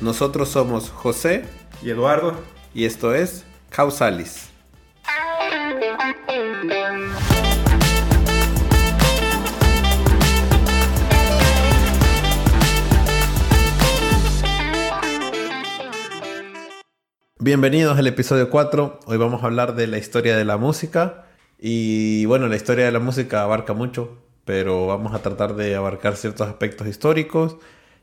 Nosotros somos José y Eduardo y esto es Causalis. Bienvenidos al episodio 4. Hoy vamos a hablar de la historia de la música. Y bueno, la historia de la música abarca mucho, pero vamos a tratar de abarcar ciertos aspectos históricos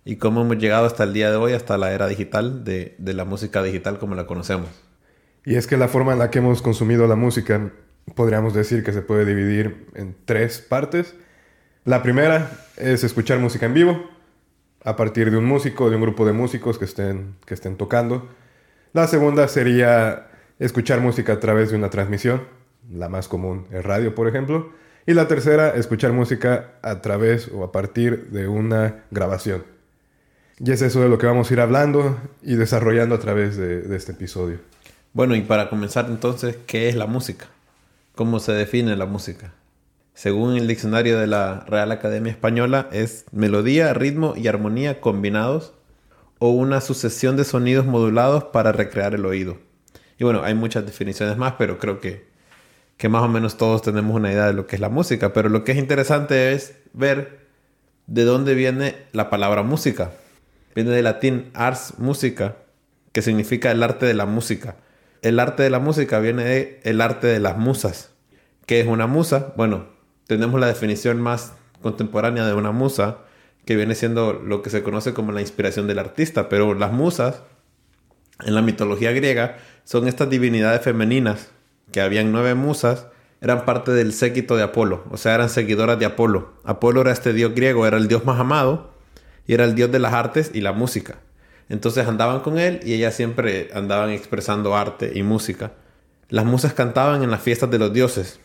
y cómo hemos llegado hasta el día de hoy, hasta la era digital, de, la música digital como la conocemos. Y es que la forma en la que hemos consumido la música, podríamos decir que se puede dividir en tres partes. La primera es escuchar música en vivo, a partir de un músico, de un grupo de músicos que estén, que estén tocando. La segunda sería escuchar música a través de una transmisión, la más común es radio, por ejemplo. Y la tercera, escuchar música a través o a partir de una grabación. Y es eso de lo que vamos a ir hablando y desarrollando a través de, este episodio. Bueno, y para comenzar entonces, ¿qué es la música? ¿Cómo se define la música? Según el diccionario de la Real Academia Española, es melodía, ritmo y armonía combinados o una sucesión de sonidos modulados para recrear el oído. Y bueno, hay muchas definiciones más, pero creo que, que más o menos todos tenemos una idea de lo que es la música. Pero lo que es interesante es ver de dónde viene la palabra música viene del latín ars musica, que significa el arte de la música. El arte de la música viene de el arte de las musas. ¿Qué es una musa? Bueno, tenemos la definición más contemporánea de una musa, que viene siendo lo que se conoce como la inspiración del artista, pero las musas en la mitología griega son estas divinidades femeninas, que habían nueve musas, eran parte del séquito de Apolo, o sea, eran seguidoras de Apolo. Apolo era este dios griego, era el dios más amado, y era el dios de las artes y la música. Entonces andaban con él y ellas siempre andaban expresando arte y música. Las musas cantaban en las fiestas de los dioses.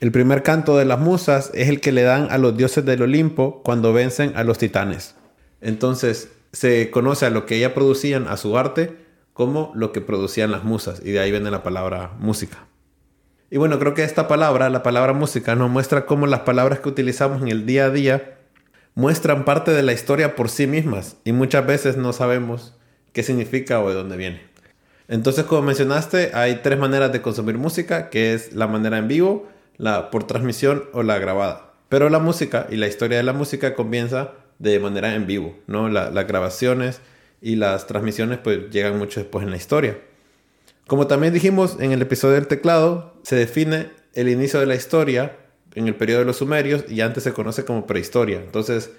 El primer canto de las musas es el que le dan a los dioses del Olimpo cuando vencen a los titanes. Entonces se conoce a lo que ellas producían, a su arte, como lo que producían las musas. Y de ahí viene la palabra música. Y bueno, creo que esta palabra, la palabra música, nos muestra cómo las palabras que utilizamos en el día a día muestran parte de la historia por sí mismas y muchas veces no sabemos qué significa o de dónde viene. Entonces, como mencionaste, hay tres maneras de consumir música, que es la manera en vivo, la por transmisión o la grabada. Pero la música y la historia de la música comienza de manera en vivo, ¿no? las grabaciones y las transmisiones pues llegan mucho después en la historia. Como también dijimos en el episodio del teclado, se define el inicio de la historia en el periodo de los sumerios y antes se conoce como prehistoria. Entonces,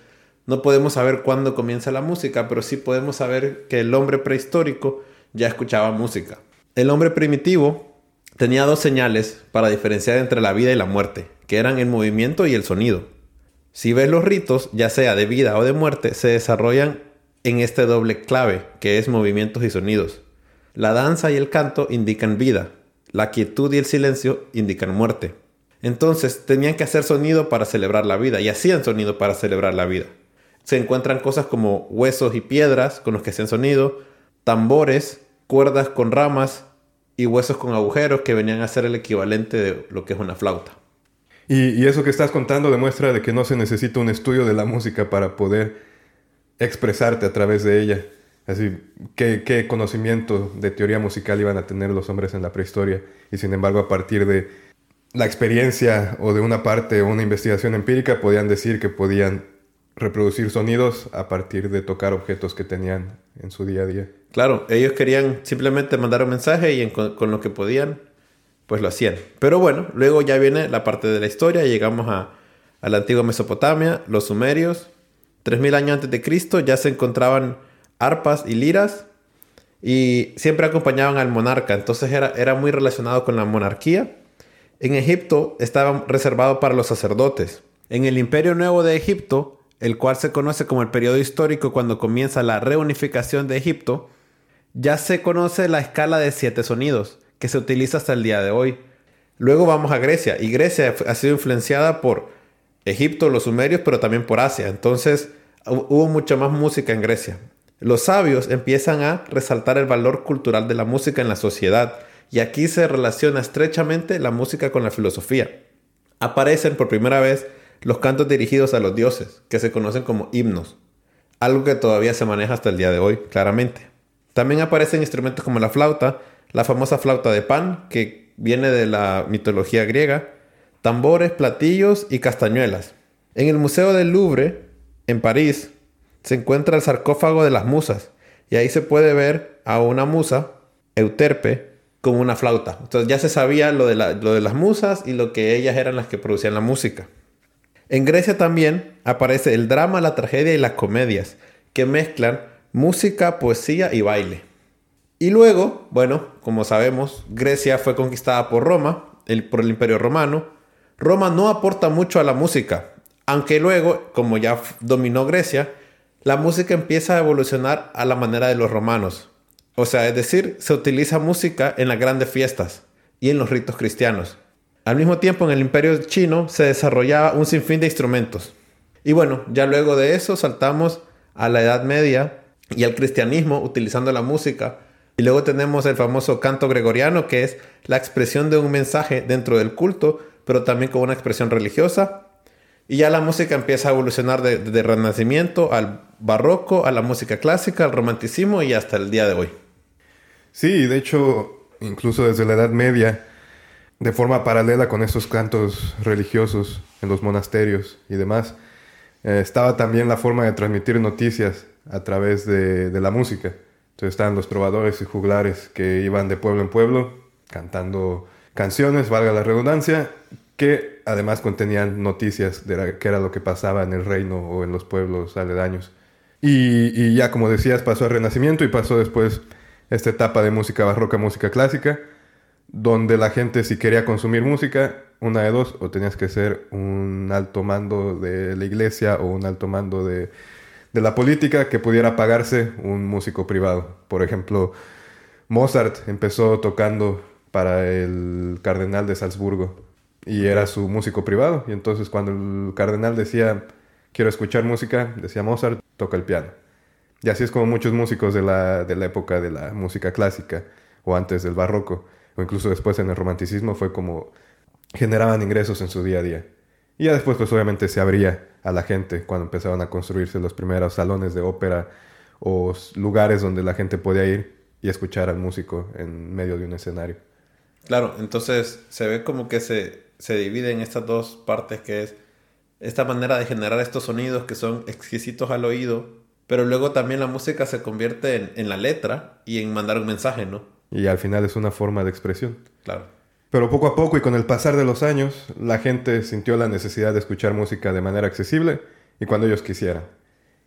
no podemos saber cuándo comienza la música, pero sí podemos saber que el hombre prehistórico ya escuchaba música. El hombre primitivo tenía dos señales para diferenciar entre la vida y la muerte, que eran el movimiento y el sonido. Si ves los ritos, ya sea de vida o de muerte, se desarrollan en este doble clave, que es movimientos y sonidos. La danza y el canto indican vida, la quietud y el silencio indican muerte. Entonces tenían que hacer sonido para celebrar la vida y hacían sonido para celebrar la vida. Se encuentran cosas como huesos y piedras con los que hacían sonido, tambores, cuerdas con ramas y huesos con agujeros que venían a ser el equivalente de lo que es una flauta. Y, eso que estás contando demuestra de que no se necesita un estudio de la música para poder expresarte a través de ella. Así, ¿qué, ¿qué, conocimiento de teoría musical iban a tener los hombres en la prehistoria? Y sin embargo, a partir de la experiencia o de una parte una investigación empírica podían decir que podían reproducir sonidos a partir de tocar objetos que tenían en su día a día. Claro, ellos querían simplemente mandar un mensaje y con, lo que podían, pues lo hacían. Pero bueno, luego ya viene la parte de la historia, llegamos a, a la antigua Mesopotamia, los sumerios, 3000 años antes de Cristo ya se encontraban arpas y liras y siempre acompañaban al monarca, entonces era, era muy relacionado con la monarquía en Egipto estaba reservado para los sacerdotes. En el Imperio Nuevo de Egipto, el cual se conoce como el periodo histórico cuando comienza la reunificación de Egipto, ya se conoce la escala de siete sonidos, que se utiliza hasta el día de hoy. Luego vamos a Grecia, y Grecia ha sido influenciada por Egipto, los sumerios, pero también por Asia. Entonces hubo mucha más música en Grecia. Los sabios empiezan a resaltar el valor cultural de la música en la sociedad, y aquí se relaciona estrechamente la música con la filosofía. Aparecen por primera vez los cantos dirigidos a los dioses, que se conocen como himnos, algo que todavía se maneja hasta el día de hoy, claramente. También aparecen instrumentos como la flauta, la famosa flauta de pan, que viene de la mitología griega, tambores, platillos y castañuelas. En el Museo del Louvre, en París, se encuentra el sarcófago de las musas, y ahí se puede ver a una musa, Euterpe, con una flauta. Entonces ya se sabía lo de, lo de las musas y lo que ellas eran las que producían la música. En Grecia también aparece el drama, la tragedia y las comedias, que mezclan música, poesía y baile. Y luego, bueno, como sabemos, Grecia fue conquistada por Roma, por el Imperio Romano. Roma no aporta mucho a la música, aunque luego, como ya dominó Grecia, la música empieza a evolucionar a la manera de los romanos. O sea, es decir, se utiliza música en las grandes fiestas y en los ritos cristianos. Al mismo tiempo, en el imperio chino se desarrollaba un sinfín de instrumentos. Y bueno, ya luego de eso saltamos a la Edad Media y al cristianismo utilizando la música. Y luego tenemos el famoso canto gregoriano, que es la expresión de un mensaje dentro del culto, pero también con una expresión religiosa. Y ya la música empieza a evolucionar desde de Renacimiento al barroco, a la música clásica, al romanticismo y hasta el día de hoy. Sí, de hecho, incluso desde la Edad Media de forma paralela con estos cantos religiosos en los monasterios y demás, eh, estaba también la forma de transmitir noticias a través de, la música. Entonces estaban los trovadores y juglares que iban de pueblo en pueblo cantando canciones, valga la redundancia, que además contenían noticias de qué era lo que pasaba en el reino o en los pueblos aledaños. Y, y ya como decías, pasó el Renacimiento y pasó después esta etapa de música barroca, música clásica, donde la gente si quería consumir música, una de dos, o tenías que ser un alto mando de la iglesia o un alto mando de, la política que pudiera pagarse un músico privado. Por ejemplo, Mozart empezó tocando para el cardenal de Salzburgo y era su músico privado. Y entonces cuando el cardenal decía, quiero escuchar música, decía Mozart, toca el piano. Y así es como muchos músicos de la, de la época de la música clásica o antes del barroco o incluso después en el romanticismo fue como generaban ingresos en su día a día. Y ya después pues obviamente se abría a la gente cuando empezaban a construirse los primeros salones de ópera o lugares donde la gente podía ir y escuchar al músico en medio de un escenario. Claro, entonces se ve como que se, se divide en estas dos partes que es esta manera de generar estos sonidos que son exquisitos al oído, pero luego también la música se convierte en, en la letra y en mandar un mensaje, ¿no? Y al final es una forma de expresión. Claro. Pero poco a poco y con el pasar de los años, la gente sintió la necesidad de escuchar música de manera accesible y cuando ellos quisieran.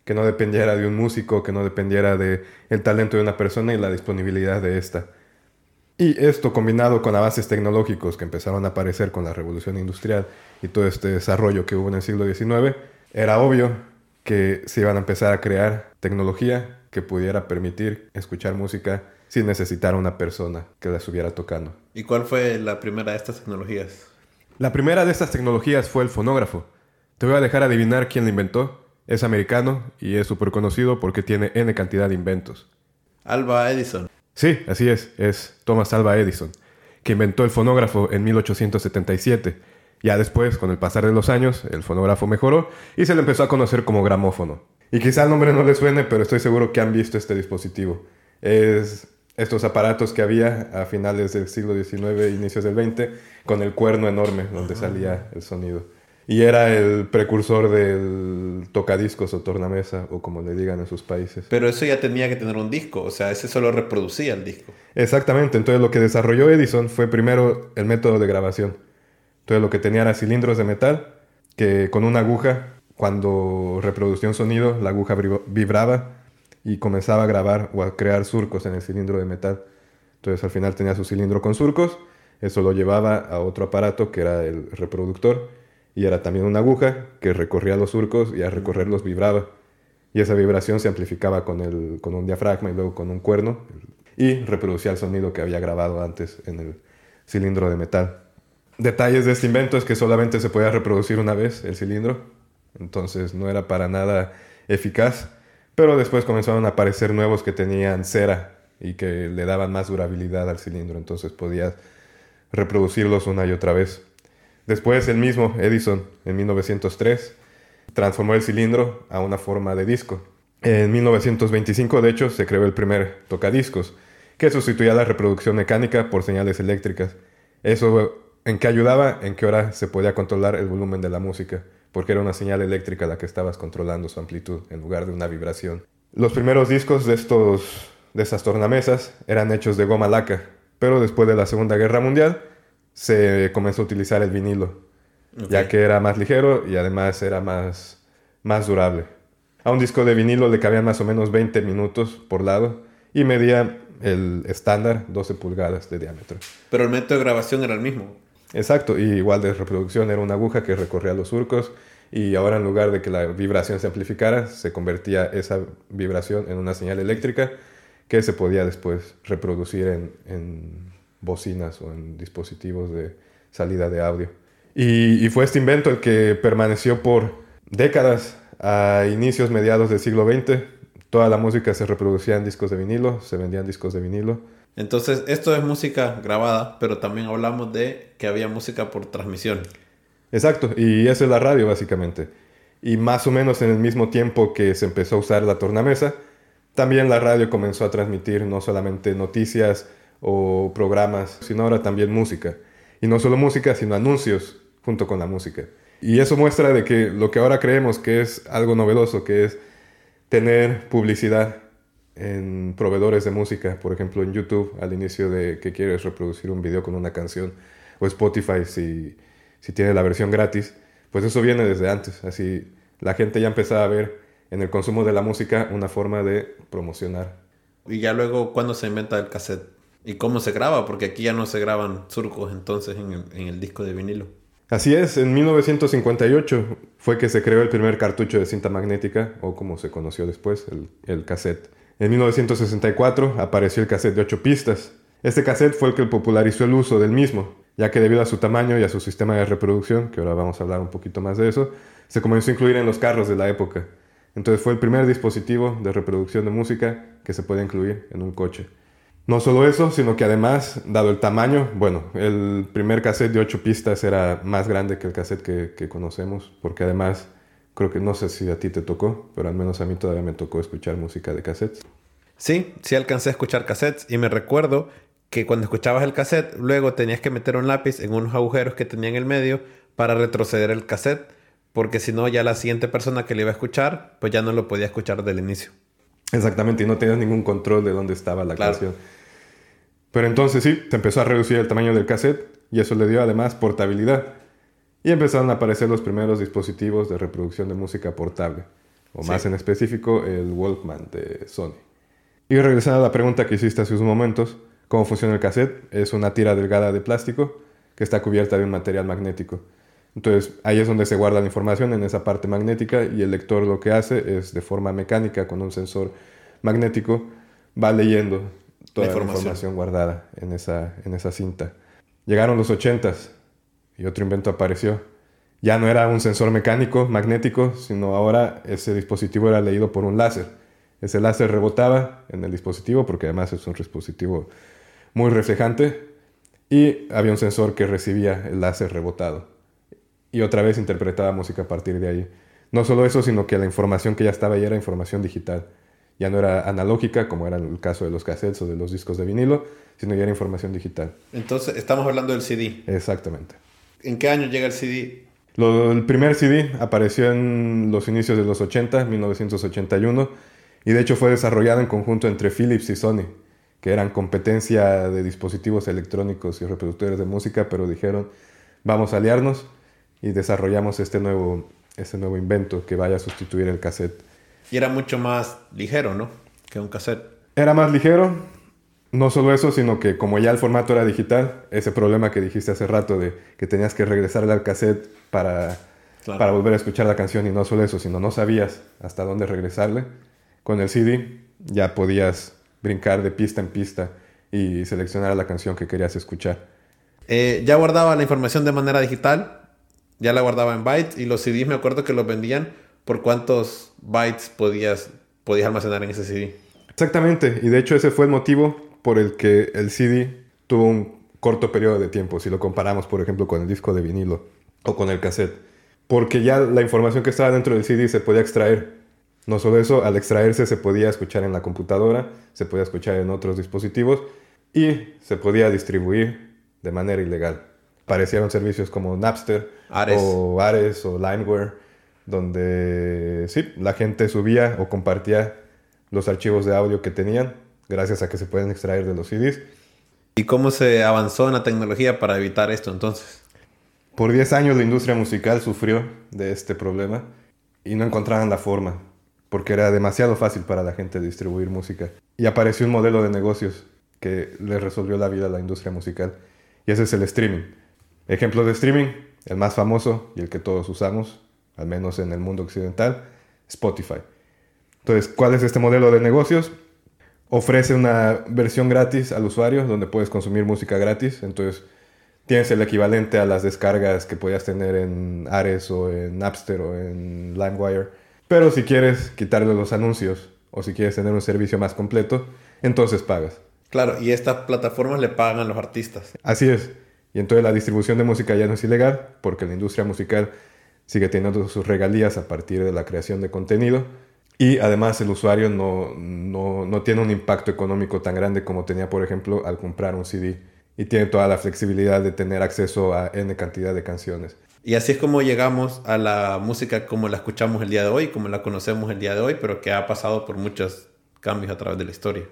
Que no dependiera de un músico, que no dependiera de el talento de una persona y la disponibilidad de esta. Y esto combinado con avances tecnológicos que empezaron a aparecer con la revolución industrial y todo este desarrollo que hubo en el siglo XIX, era obvio que se iban a empezar a crear tecnología que pudiera permitir escuchar música sin necesitar a una persona que la estuviera tocando. ¿Y cuál fue la primera de estas tecnologías? La primera de estas tecnologías fue el fonógrafo. Te voy a dejar adivinar quién lo inventó. Es americano y es súper conocido porque tiene N cantidad de inventos. Alba Edison. Sí, así es, es Thomas Alba Edison, que inventó el fonógrafo en 1877. Ya después, con el pasar de los años, el fonógrafo mejoró y se le empezó a conocer como gramófono. Y quizá el nombre no le suene, pero estoy seguro que han visto este dispositivo. Es estos aparatos que había a finales del siglo XIX, inicios del XX, con el cuerno enorme donde salía el sonido. Y era el precursor del tocadiscos o tornamesa, o como le digan en sus países. Pero eso ya tenía que tener un disco, o sea, ese solo reproducía el disco. Exactamente, entonces lo que desarrolló Edison fue primero el método de grabación. Entonces lo que tenía era cilindros de metal, que con una aguja, cuando reproducía un sonido, la aguja vibraba y comenzaba a grabar o a crear surcos en el cilindro de metal. Entonces al final tenía su cilindro con surcos, eso lo llevaba a otro aparato que era el reproductor y era también una aguja que recorría los surcos y al recorrerlos vibraba. Y esa vibración se amplificaba con, el, con un diafragma y luego con un cuerno, y reproducía el sonido que había grabado antes en el cilindro de metal. Detalles de este invento es que solamente se podía reproducir una vez el cilindro, entonces no era para nada eficaz, pero después comenzaron a aparecer nuevos que tenían cera y que le daban más durabilidad al cilindro, entonces podías reproducirlos una y otra vez. Después el mismo Edison, en 1903, transformó el cilindro a una forma de disco. En 1925, de hecho, se creó el primer tocadiscos, que sustituía la reproducción mecánica por señales eléctricas. Eso en qué ayudaba, en qué hora se podía controlar el volumen de la música, porque era una señal eléctrica la que estabas controlando su amplitud en lugar de una vibración. Los primeros discos de estos de estas tornamesas eran hechos de goma laca, pero después de la Segunda Guerra Mundial se comenzó a utilizar el vinilo, ya que era más ligero y además era más, más durable. A un disco de vinilo le cabían más o menos 20 minutos por lado y medía el estándar 12 pulgadas de diámetro. Pero el método de grabación era el mismo. Exacto, y igual de reproducción era una aguja que recorría los surcos y ahora en lugar de que la vibración se amplificara, se convertía esa vibración en una señal eléctrica que se podía después reproducir en, bocinas o en dispositivos de salida de audio. Y, fue este invento el que permaneció por décadas a inicios, mediados del siglo XX. Toda la música se reproducía en discos de vinilo, se vendían discos de vinilo. Entonces, esto es música grabada, pero también hablamos de que había música por transmisión. Exacto, y eso es la radio básicamente. Y más o menos en el mismo tiempo que se empezó a usar la tornamesa, también la radio comenzó a transmitir no solamente noticias o programas, sino ahora también música. Y no solo música, sino anuncios junto con la música. Y eso muestra de que lo que ahora creemos que es algo novedoso, que es tener publicidad en proveedores de música, por ejemplo en YouTube, al inicio de que quieres reproducir un video con una canción, o Spotify si, si tiene la versión gratis, pues eso viene desde antes. Así la gente ya empezaba a ver en el consumo de la música una forma de promocionar. Y ya luego, ¿cuándo se inventa el cassette? ¿Y cómo se graba? Porque aquí ya no se graban surcos entonces en el, disco de vinilo. Así es, en 1958 fue que se creó el primer cartucho de cinta magnética, o como se conoció después, el, el cassette. En 1964 apareció el cassette de 8 pistas. Este cassette fue el que popularizó el uso del mismo, ya que debido a su tamaño y a su sistema de reproducción, que ahora vamos a hablar un poquito más de eso, se comenzó a incluir en los carros de la época. Entonces fue el primer dispositivo de reproducción de música que se puede incluir en un coche. No solo eso, sino que además, dado el tamaño, bueno, el primer cassette de 8 pistas era más grande que el cassette que, que, conocemos, porque además, creo que no sé si a ti te tocó, pero al menos a mí todavía me tocó escuchar música de cassettes. Sí, sí alcancé a escuchar cassettes y me recuerdo que cuando escuchabas el cassette, luego tenías que meter un lápiz en unos agujeros que tenía en el medio para retroceder el cassette porque si no ya la siguiente persona que le iba a escuchar, pues ya no lo podía escuchar del inicio. Exactamente, y no tenías ningún control de dónde estaba la canción. Pero entonces sí, se empezó a reducir el tamaño del cassette y eso le dio además portabilidad. Y empezaron a aparecer los primeros dispositivos de reproducción de música portable, o más en específico el Walkman de Sony. Y regresando a la pregunta que hiciste hace unos momentos, ¿cómo funciona el cassette? Es una tira delgada de plástico que está cubierta de un material magnético. Entonces ahí es donde se guarda la información en esa parte magnética y el lector lo que hace es de forma mecánica con un sensor magnético va leyendo toda la información, guardada en esa, en esa cinta. Llegaron los 80s y otro invento apareció. Ya no era un sensor mecánico magnético, sino ahora ese dispositivo era leído por un láser. Ese láser rebotaba en el dispositivo porque además es un dispositivo muy reflejante y había un sensor que recibía el láser rebotado y otra vez interpretaba música a partir de ahí. No solo eso, sino que la información que ya estaba ahí era información digital. Ya no era analógica, como era el caso de los cassettes o de los discos de vinilo, sino ya era información digital. Entonces, estamos hablando del CD. Exactamente. ¿En qué año llega el CD? el primer CD apareció en los inicios de los 80, 1981, y de hecho fue desarrollado en conjunto entre Philips y Sony, que eran competencia de dispositivos electrónicos y reproductores de música, pero dijeron, vamos a aliarnos y desarrollamos este nuevo, este nuevo invento que vaya a sustituir el cassette. Y era mucho más ligero, ¿no? Que un cassette. Era más ligero. No solo eso, sino que como ya el formato era digital, ese problema que dijiste hace rato de que tenías que regresarle al cassette para, para volver a escuchar la canción y no solo eso, sino no sabías hasta dónde regresarle, con el CD ya podías brincar de pista en pista y seleccionar la canción que querías escuchar. Eh, ya guardaba la información de manera digital, ya la guardaba en bytes y los CDs me acuerdo que los vendían por cuántos bytes podías, podías almacenar en ese CD. Exactamente, y de hecho ese fue el motivo por el que el CD tuvo un corto periodo de tiempo, si lo comparamos por ejemplo con el disco de vinilo o con el cassette, porque ya la información que estaba dentro del CD se podía extraer. No solo eso, al extraerse se podía escuchar en la computadora, se podía escuchar en otros dispositivos y se podía distribuir de manera ilegal. Aparecieron servicios como Napster o Ares o Limeware, donde sí, la gente subía o compartía los archivos de audio que tenían, gracias a que se pueden extraer de los CDs. ¿Y cómo se avanzó en la tecnología para evitar esto entonces? Por 10 años la industria musical sufrió de este problema y no encontraban la forma, porque era demasiado fácil para la gente distribuir música. Y apareció un modelo de negocios que le resolvió la vida a la industria musical y ese es el streaming. Ejemplo de streaming, el más famoso y el que todos usamos, al menos en el mundo occidental, Spotify. Entonces, ¿cuál es este modelo de negocios? Ofrece una versión gratis al usuario donde puedes consumir música gratis. Entonces, tienes el equivalente a las descargas que podías tener en Ares o en Napster o en LimeWire. Pero si quieres quitarle los anuncios o si quieres tener un servicio más completo, entonces pagas. Claro, y estas plataformas le pagan a los artistas. Así es. Y entonces la distribución de música ya no es ilegal, porque la industria musical sigue teniendo sus regalías a partir de la creación de contenido. Y además el usuario no, no, tiene un impacto económico tan grande como tenía, por ejemplo, al comprar un CD. Y tiene toda la flexibilidad de tener acceso a N cantidad de canciones. Y así es como llegamos a la música como la escuchamos el día de hoy, como la conocemos el día de hoy, pero que ha pasado por muchos cambios a través de la historia.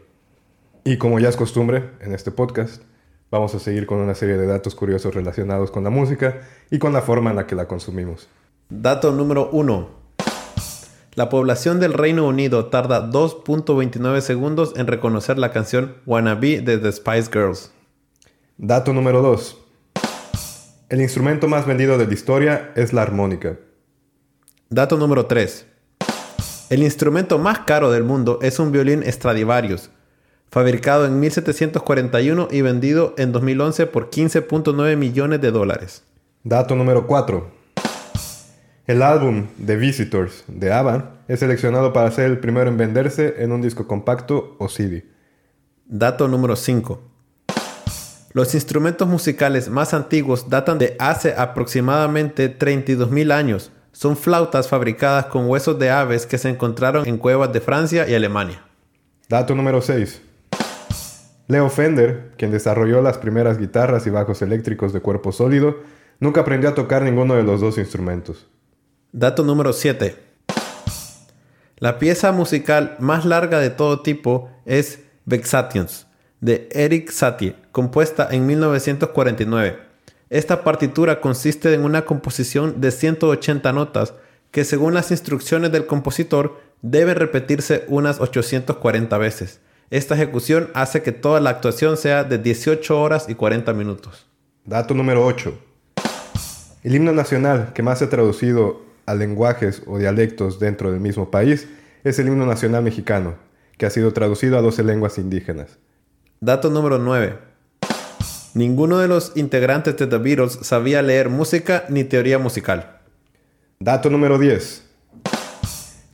Y como ya es costumbre en este podcast, vamos a seguir con una serie de datos curiosos relacionados con la música y con la forma en la que la consumimos. Dato número 1. La población del Reino Unido tarda 2.29 segundos en reconocer la canción Wannabe de The Spice Girls. Dato número 2. El instrumento más vendido de la historia es la armónica. Dato número 3. El instrumento más caro del mundo es un violín Stradivarius, fabricado en 1741 y vendido en 2011 por 15.9 millones de dólares. Dato número 4. El álbum The Visitors de ABBA es seleccionado para ser el primero en venderse en un disco compacto o CD. Dato número 5. Los instrumentos musicales más antiguos datan de hace aproximadamente 32.000 años. Son flautas fabricadas con huesos de aves que se encontraron en cuevas de Francia y Alemania. Dato número 6. Leo Fender, quien desarrolló las primeras guitarras y bajos eléctricos de cuerpo sólido, nunca aprendió a tocar ninguno de los dos instrumentos. Dato número 7. La pieza musical más larga de todo tipo es Vexations, de Eric Satie, compuesta en 1949. Esta partitura consiste en una composición de 180 notas que según las instrucciones del compositor deben repetirse unas 840 veces. Esta ejecución hace que toda la actuación sea de 18 horas y 40 minutos. Dato número 8. El himno nacional que más se ha traducido a lenguajes o dialectos dentro del mismo país es el himno nacional mexicano, que ha sido traducido a 12 lenguas indígenas. Dato número 9. Ninguno de los integrantes de The Beatles sabía leer música ni teoría musical. Dato número 10.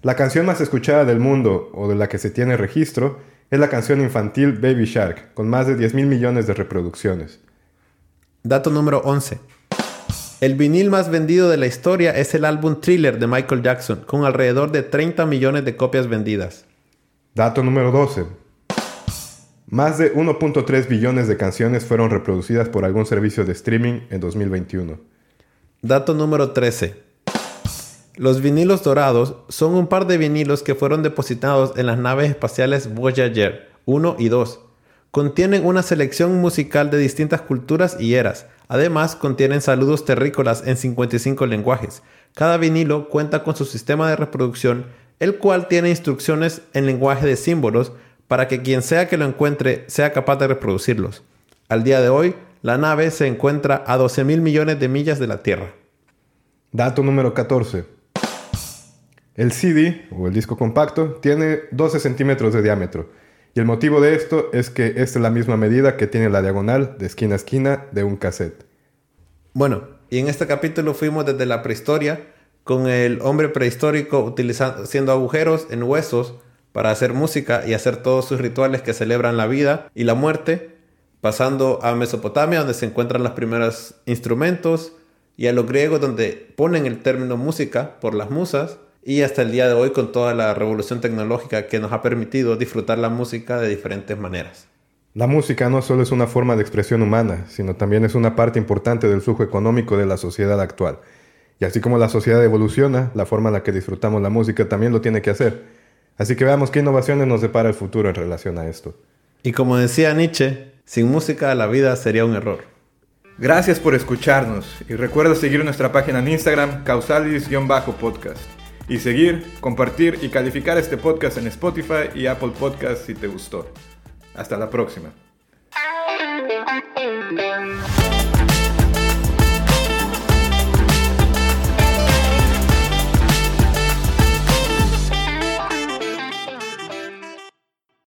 La canción más escuchada del mundo o de la que se tiene registro es la canción infantil Baby Shark, con más de 10 mil millones de reproducciones. Dato número 11. El vinil más vendido de la historia es el álbum Thriller de Michael Jackson, con alrededor de 30 millones de copias vendidas. Dato número 12. Más de 1.3 billones de canciones fueron reproducidas por algún servicio de streaming en 2021. Dato número 13. Los vinilos dorados son un par de vinilos que fueron depositados en las naves espaciales Voyager 1 y 2. Contienen una selección musical de distintas culturas y eras. Además, contienen saludos terrícolas en 55 lenguajes. Cada vinilo cuenta con su sistema de reproducción, el cual tiene instrucciones en lenguaje de símbolos para que quien sea que lo encuentre sea capaz de reproducirlos. Al día de hoy, la nave se encuentra a 12 mil millones de millas de la Tierra. Dato número 14. El CD, o el disco compacto, tiene 12 centímetros de diámetro Y el motivo de esto es que esta es la misma medida que tiene la diagonal de esquina a esquina de un cassette. Bueno, y en este capítulo fuimos desde la prehistoria con el hombre prehistórico utilizando, haciendo agujeros en huesos para hacer música y hacer todos sus rituales que celebran la vida y la muerte, pasando a Mesopotamia donde se encuentran los primeros instrumentos y a los griegos donde ponen el término música por las musas y hasta el día de hoy con toda la revolución tecnológica que nos ha permitido disfrutar la música de diferentes maneras. La música no solo es una forma de expresión humana, sino también es una parte importante del flujo económico de la sociedad actual. Y así como la sociedad evoluciona, la forma en la que disfrutamos la música también lo tiene que hacer. Así que veamos qué innovaciones nos depara el futuro en relación a esto. Y como decía Nietzsche, sin música la vida sería un error. Gracias por escucharnos y recuerda seguir nuestra página en Instagram, causalis-podcast y seguir, compartir y calificar este podcast en Spotify y Apple Podcasts si te gustó. Hasta la próxima.